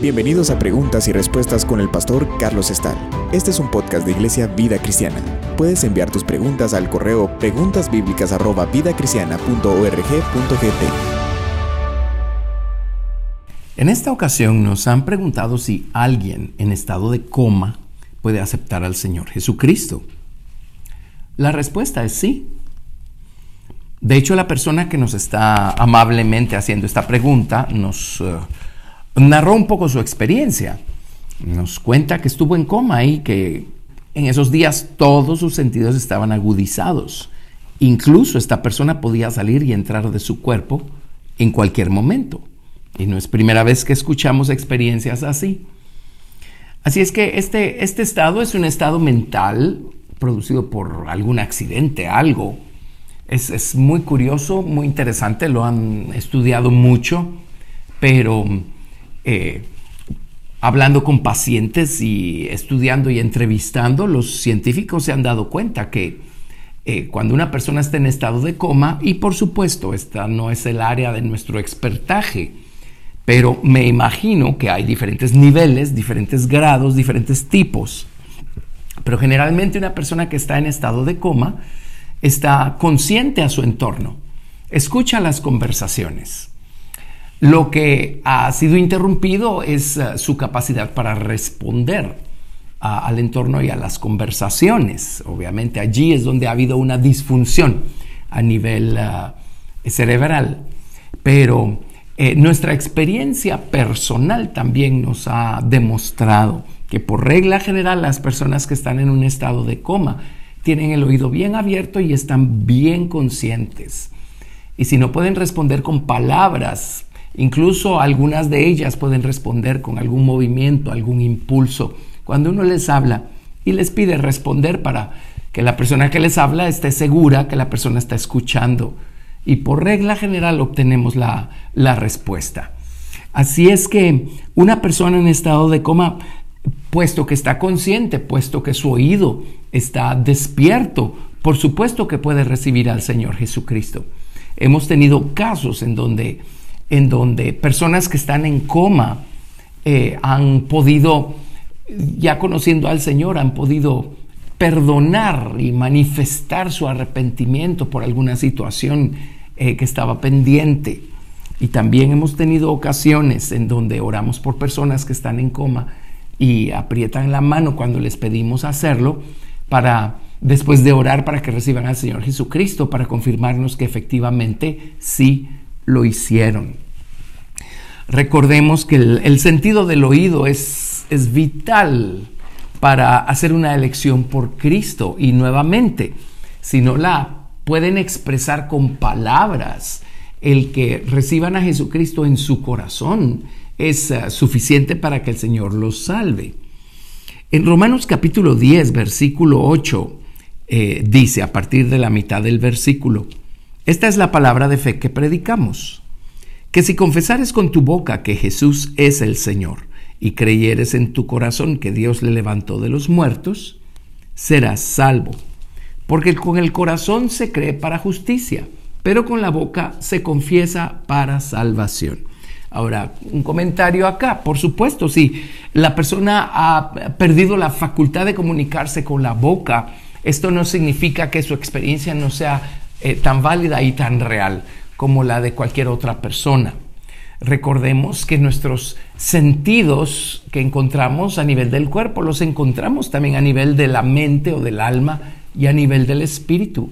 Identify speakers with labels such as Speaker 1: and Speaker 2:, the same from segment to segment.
Speaker 1: Bienvenidos a Preguntas y Respuestas con el pastor Carlos Estal. Este es un podcast de Iglesia Vida Cristiana. Puedes enviar tus preguntas al correo preguntasbiblicas@vidacristiana.org.gt.
Speaker 2: En esta ocasión nos han preguntado si alguien en estado de coma puede aceptar al Señor Jesucristo. La respuesta es sí. De hecho, la persona que nos está amablemente haciendo esta pregunta nos uh, narró un poco su experiencia. Nos cuenta que estuvo en coma y que en esos días todos sus sentidos estaban agudizados. Incluso esta persona podía salir y entrar de su cuerpo en cualquier momento. Y no es primera vez que escuchamos experiencias así. Así es que este, este estado es un estado mental producido por algún accidente, algo. Es, es muy curioso, muy interesante, lo han estudiado mucho, pero eh, hablando con pacientes y estudiando y entrevistando, los científicos se han dado cuenta que eh, cuando una persona está en estado de coma, y por supuesto, esta no es el área de nuestro expertaje, pero me imagino que hay diferentes niveles, diferentes grados, diferentes tipos. Pero generalmente una persona que está en estado de coma está consciente a su entorno, escucha las conversaciones, lo que ha sido interrumpido es uh, su capacidad para responder uh, al entorno y a las conversaciones. Obviamente allí es donde ha habido una disfunción a nivel uh, cerebral. Pero eh, nuestra experiencia personal también nos ha demostrado que por regla general las personas que están en un estado de coma tienen el oído bien abierto y están bien conscientes. Y si no pueden responder con palabras, Incluso algunas de ellas pueden responder con algún movimiento, algún impulso. Cuando uno les habla y les pide responder para que la persona que les habla esté segura que la persona está escuchando. Y por regla general obtenemos la, la respuesta. Así es que una persona en estado de coma, puesto que está consciente, puesto que su oído está despierto, por supuesto que puede recibir al Señor Jesucristo. Hemos tenido casos en donde en donde personas que están en coma eh, han podido, ya conociendo al Señor, han podido perdonar y manifestar su arrepentimiento por alguna situación eh, que estaba pendiente. Y también hemos tenido ocasiones en donde oramos por personas que están en coma y aprietan la mano cuando les pedimos hacerlo para después de orar para que reciban al Señor Jesucristo para confirmarnos que efectivamente sí lo hicieron. Recordemos que el, sentido del oído es, es vital para hacer una elección por Cristo y nuevamente, si no la pueden expresar con palabras, el que reciban a Jesucristo en su corazón es uh, suficiente para que el Señor los salve. En Romanos capítulo 10, versículo 8, eh, dice a partir de la mitad del versículo, esta es la palabra de fe que predicamos, que si confesares con tu boca que Jesús es el Señor y creyeres en tu corazón que Dios le levantó de los muertos, serás salvo. Porque con el corazón se cree para justicia, pero con la boca se confiesa para salvación. Ahora, un comentario acá. Por supuesto, si la persona ha perdido la facultad de comunicarse con la boca, esto no significa que su experiencia no sea eh, tan válida y tan real como la de cualquier otra persona. Recordemos que nuestros sentidos que encontramos a nivel del cuerpo los encontramos también a nivel de la mente o del alma y a nivel del espíritu.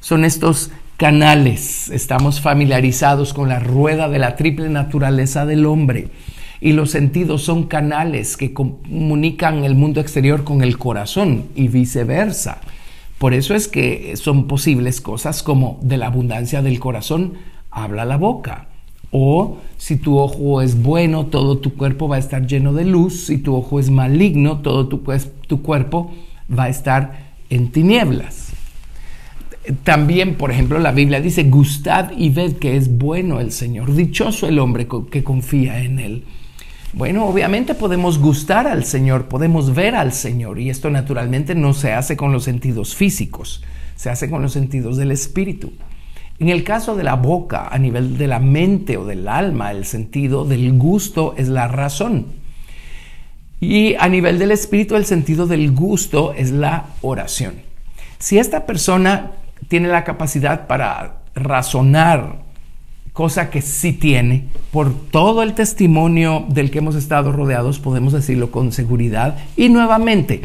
Speaker 2: Son estos canales, estamos familiarizados con la rueda de la triple naturaleza del hombre y los sentidos son canales que comunican el mundo exterior con el corazón y viceversa. Por eso es que son posibles cosas como de la abundancia del corazón habla la boca. O si tu ojo es bueno, todo tu cuerpo va a estar lleno de luz. Si tu ojo es maligno, todo tu, tu cuerpo va a estar en tinieblas. También, por ejemplo, la Biblia dice, gustad y ved que es bueno el Señor. Dichoso el hombre que confía en Él. Bueno, obviamente podemos gustar al Señor, podemos ver al Señor y esto naturalmente no se hace con los sentidos físicos, se hace con los sentidos del espíritu. En el caso de la boca, a nivel de la mente o del alma, el sentido del gusto es la razón. Y a nivel del espíritu, el sentido del gusto es la oración. Si esta persona tiene la capacidad para razonar, cosa que sí tiene, por todo el testimonio del que hemos estado rodeados, podemos decirlo con seguridad. Y nuevamente,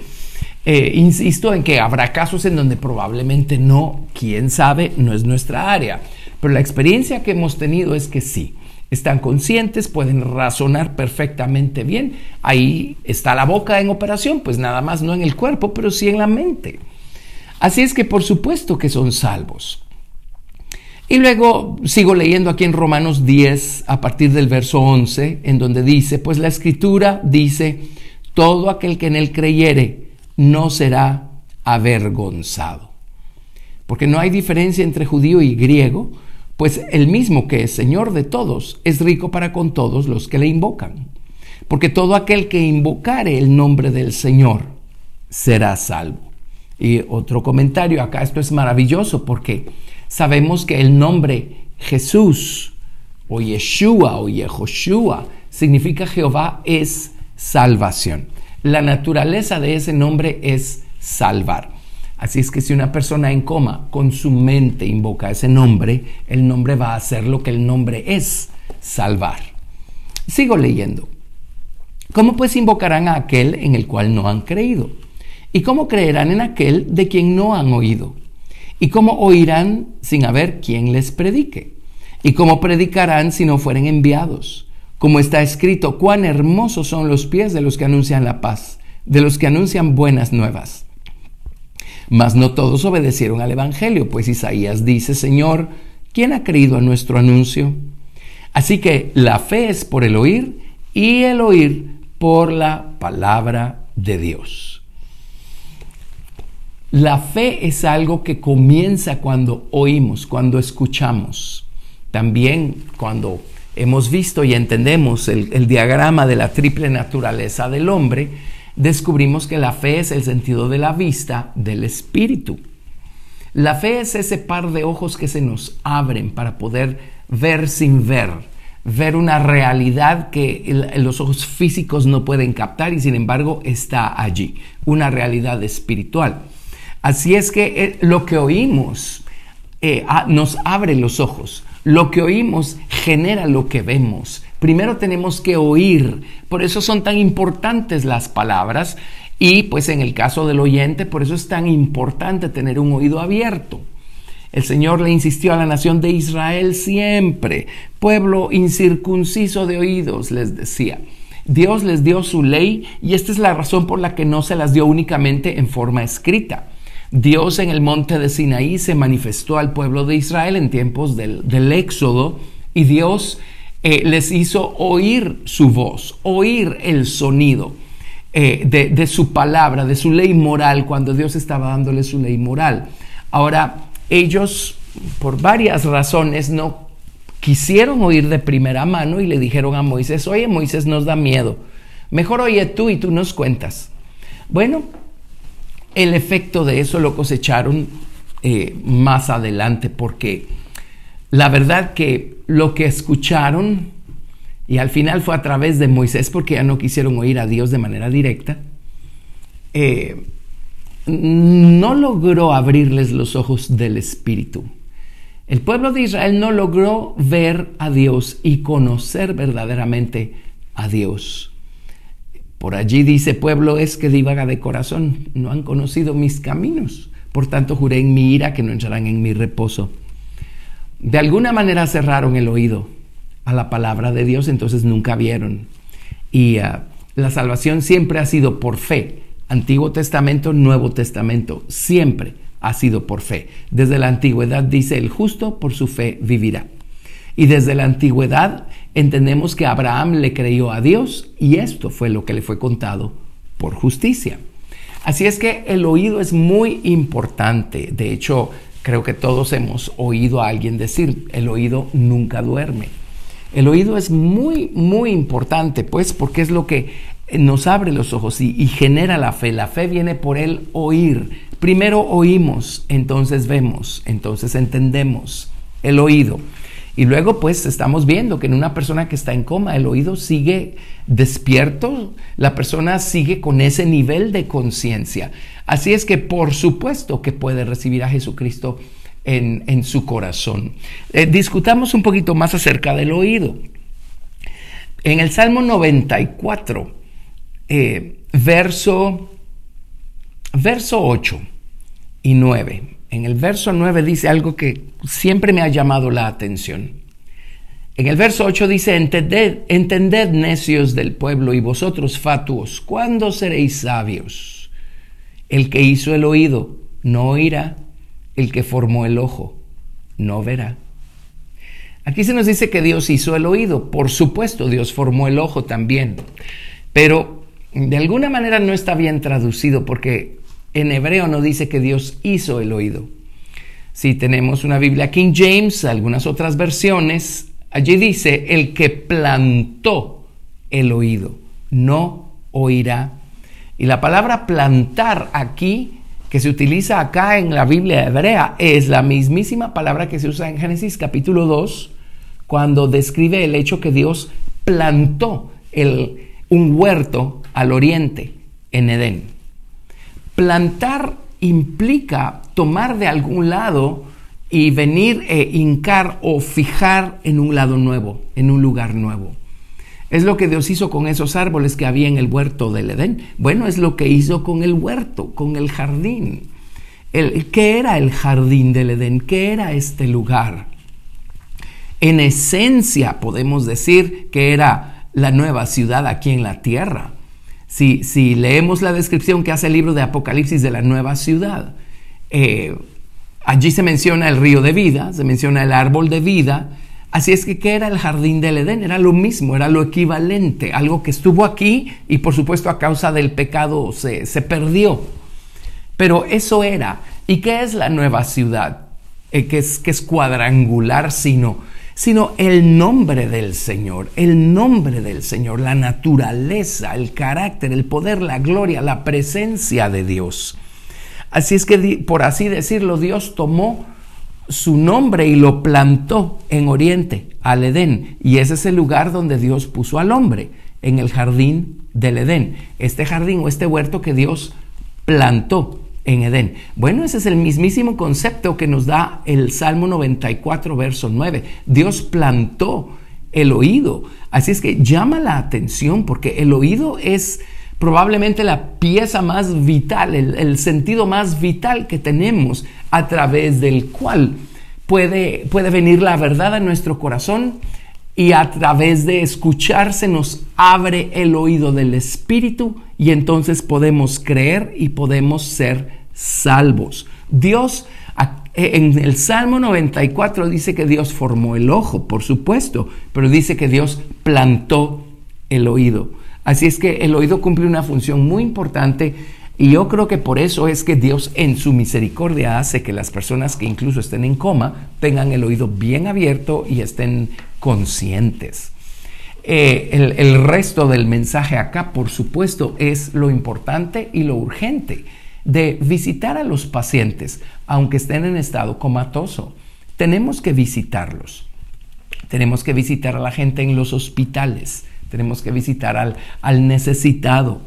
Speaker 2: eh, insisto en que habrá casos en donde probablemente no, quién sabe, no es nuestra área. Pero la experiencia que hemos tenido es que sí, están conscientes, pueden razonar perfectamente bien. Ahí está la boca en operación, pues nada más no en el cuerpo, pero sí en la mente. Así es que por supuesto que son salvos. Y luego sigo leyendo aquí en Romanos 10 a partir del verso 11, en donde dice, pues la escritura dice, todo aquel que en él creyere no será avergonzado. Porque no hay diferencia entre judío y griego, pues el mismo que es Señor de todos es rico para con todos los que le invocan. Porque todo aquel que invocare el nombre del Señor será salvo. Y otro comentario, acá esto es maravilloso porque sabemos que el nombre Jesús o Yeshua o Yehoshua significa Jehová es salvación. La naturaleza de ese nombre es salvar. Así es que si una persona en coma con su mente invoca ese nombre, el nombre va a hacer lo que el nombre es, salvar. Sigo leyendo. ¿Cómo pues invocarán a aquel en el cual no han creído? ¿Y cómo creerán en aquel de quien no han oído? ¿Y cómo oirán sin haber quien les predique? ¿Y cómo predicarán si no fueren enviados? Como está escrito, cuán hermosos son los pies de los que anuncian la paz, de los que anuncian buenas nuevas. Mas no todos obedecieron al Evangelio, pues Isaías dice, Señor, ¿quién ha creído a nuestro anuncio? Así que la fe es por el oír y el oír por la palabra de Dios. La fe es algo que comienza cuando oímos, cuando escuchamos. También cuando hemos visto y entendemos el, diagrama de la triple naturaleza del hombre, descubrimos que la fe es el sentido de la vista del espíritu. La fe es ese par de ojos que se nos abren para poder ver sin ver, ver una realidad que los ojos físicos no pueden captar y sin embargo está allí, una realidad espiritual. Así es que eh, lo que oímos eh, nos abre los ojos. Lo que oímos genera lo que vemos. Primero tenemos que oír. Por eso son tan importantes las palabras. Y pues en el caso del oyente, por eso es tan importante tener un oído abierto. El Señor le insistió a la nación de Israel siempre, pueblo incircunciso de oídos, les decía. Dios les dio su ley y esta es la razón por la que no se las dio únicamente en forma escrita. Dios en el monte de Sinaí se manifestó al pueblo de Israel en tiempos del, éxodo y Dios eh, les hizo oír su voz, oír el sonido eh, de, de su palabra, de su ley moral, cuando Dios estaba dándole su ley moral. Ahora, ellos, por varias razones, no quisieron oír de primera mano y le dijeron a Moisés, oye Moisés nos da miedo, mejor oye tú y tú nos cuentas. Bueno, el efecto de eso lo cosecharon eh, más adelante porque la verdad que lo que escucharon y al final fue a través de Moisés porque ya no quisieron oír a Dios de manera directa, eh, no logró abrirles los ojos del Espíritu. El pueblo de Israel no logró ver a Dios y conocer verdaderamente a Dios. Por allí dice, pueblo es que divaga de corazón, no han conocido mis caminos, por tanto juré en mi ira que no entrarán en mi reposo. De alguna manera cerraron el oído a la palabra de Dios, entonces nunca vieron. Y ah, la salvación siempre ha sido por fe. Antiguo Testamento, Nuevo Testamento, siempre ha sido por fe. Desde la antigüedad dice, el justo por su fe vivirá. Y desde la antigüedad entendemos que Abraham le creyó a Dios y esto fue lo que le fue contado por justicia. Así es que el oído es muy importante. De hecho, creo que todos hemos oído a alguien decir, el oído nunca duerme. El oído es muy, muy importante, pues, porque es lo que nos abre los ojos y, y, genera la fe. La fe viene por el oír. Primero oímos, entonces vemos, entonces entendemos. El oído. Y luego pues estamos viendo que en una persona que está en coma el oído sigue despierto, la persona sigue con ese nivel de conciencia. Así es que por supuesto que puede recibir a Jesucristo en, su corazón. Eh, discutamos un poquito más acerca del oído. En el Salmo 94, eh, verso, verso 8 y 9. En el verso 9 dice algo que siempre me ha llamado la atención. En el verso 8 dice, entended, entended necios del pueblo y vosotros fatuos, ¿cuándo seréis sabios? El que hizo el oído no oirá, el que formó el ojo no verá. Aquí se nos dice que Dios hizo el oído, por supuesto Dios formó el ojo también, pero de alguna manera no está bien traducido porque en hebreo no dice que Dios hizo el oído. Si tenemos una Biblia King James, algunas otras versiones, allí dice el que plantó el oído, no oirá. Y la palabra plantar aquí que se utiliza acá en la Biblia hebrea es la mismísima palabra que se usa en Génesis capítulo 2, cuando describe el hecho que Dios plantó el, un huerto al oriente en Edén. Plantar implica tomar de algún lado y venir e hincar o fijar en un lado nuevo, en un lugar nuevo. Es lo que Dios hizo con esos árboles que había en el huerto del Edén. Bueno, es lo que hizo con el huerto, con el jardín. El, ¿Qué era el jardín del Edén? ¿Qué era este lugar? En esencia podemos decir que era la nueva ciudad aquí en la tierra. Si, leemos la descripción que hace el libro de Apocalipsis de la nueva ciudad, eh, allí se menciona el río de vida, se menciona el árbol de vida, Así es que, ¿qué era el jardín del Edén? Era lo mismo, era lo equivalente, algo que estuvo aquí y por supuesto a causa del pecado se, perdió. Pero eso era. ¿Y qué es la nueva ciudad? Eh, es, que es cuadrangular, sino, sino el nombre del Señor, el nombre del Señor, la naturaleza, el carácter, el poder, la gloria, la presencia de Dios. Así es que, por así decirlo, Dios tomó su nombre y lo plantó en Oriente, al Edén. Y ese es el lugar donde Dios puso al hombre, en el jardín del Edén. Este jardín o este huerto que Dios plantó en Edén. Bueno, ese es el mismísimo concepto que nos da el Salmo 94, verso 9. Dios plantó el oído. Así es que llama la atención porque el oído es probablemente la pieza más vital, el, sentido más vital que tenemos a través del cual puede, puede venir la verdad a nuestro corazón y a través de escucharse nos abre el oído del Espíritu y entonces podemos creer y podemos ser salvos. Dios en el Salmo 94 dice que Dios formó el ojo, por supuesto, pero dice que Dios plantó el oído. Así es que el oído cumple una función muy importante y yo creo que por eso es que Dios en su misericordia hace que las personas que incluso estén en coma tengan el oído bien abierto y estén conscientes. Eh, el, el resto del mensaje acá, por supuesto, es lo importante y lo urgente de visitar a los pacientes, aunque estén en estado comatoso. Tenemos que visitarlos. Tenemos que visitar a la gente en los hospitales tenemos que visitar al, al necesitado.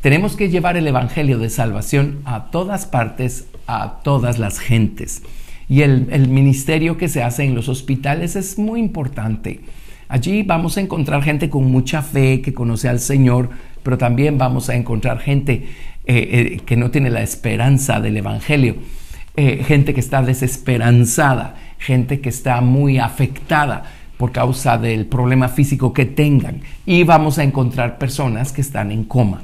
Speaker 2: Tenemos que llevar el Evangelio de salvación a todas partes, a todas las gentes. Y el, ministerio que se hace en los hospitales es muy importante. Allí vamos a encontrar gente con mucha fe, que conoce al Señor, pero también vamos a encontrar gente eh, eh, que no tiene la esperanza del Evangelio, eh, gente que está desesperanzada, gente que está muy afectada por causa del problema físico que tengan y vamos a encontrar personas que están en coma.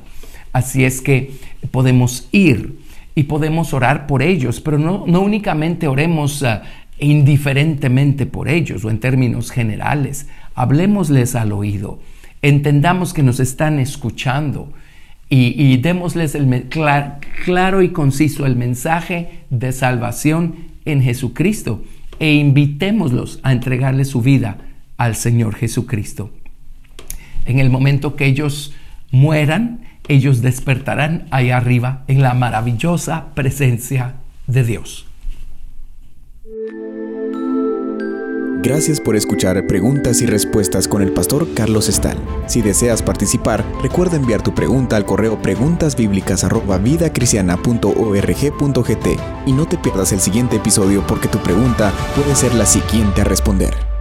Speaker 2: Así es que podemos ir y podemos orar por ellos, pero no, no únicamente oremos ah, indiferentemente por ellos o en términos generales, hablemosles al oído, entendamos que nos están escuchando y, démosles el, claro y conciso el mensaje de salvación en Jesucristo e invitémoslos a entregarle su vida al Señor Jesucristo. En el momento que ellos mueran, ellos despertarán ahí arriba en la maravillosa presencia de Dios.
Speaker 1: Gracias por escuchar Preguntas y Respuestas con el pastor Carlos Estal. Si deseas participar, recuerda enviar tu pregunta al correo preguntasbiblicas@vidacristiana.org.gt y no te pierdas el siguiente episodio porque tu pregunta puede ser la siguiente a responder.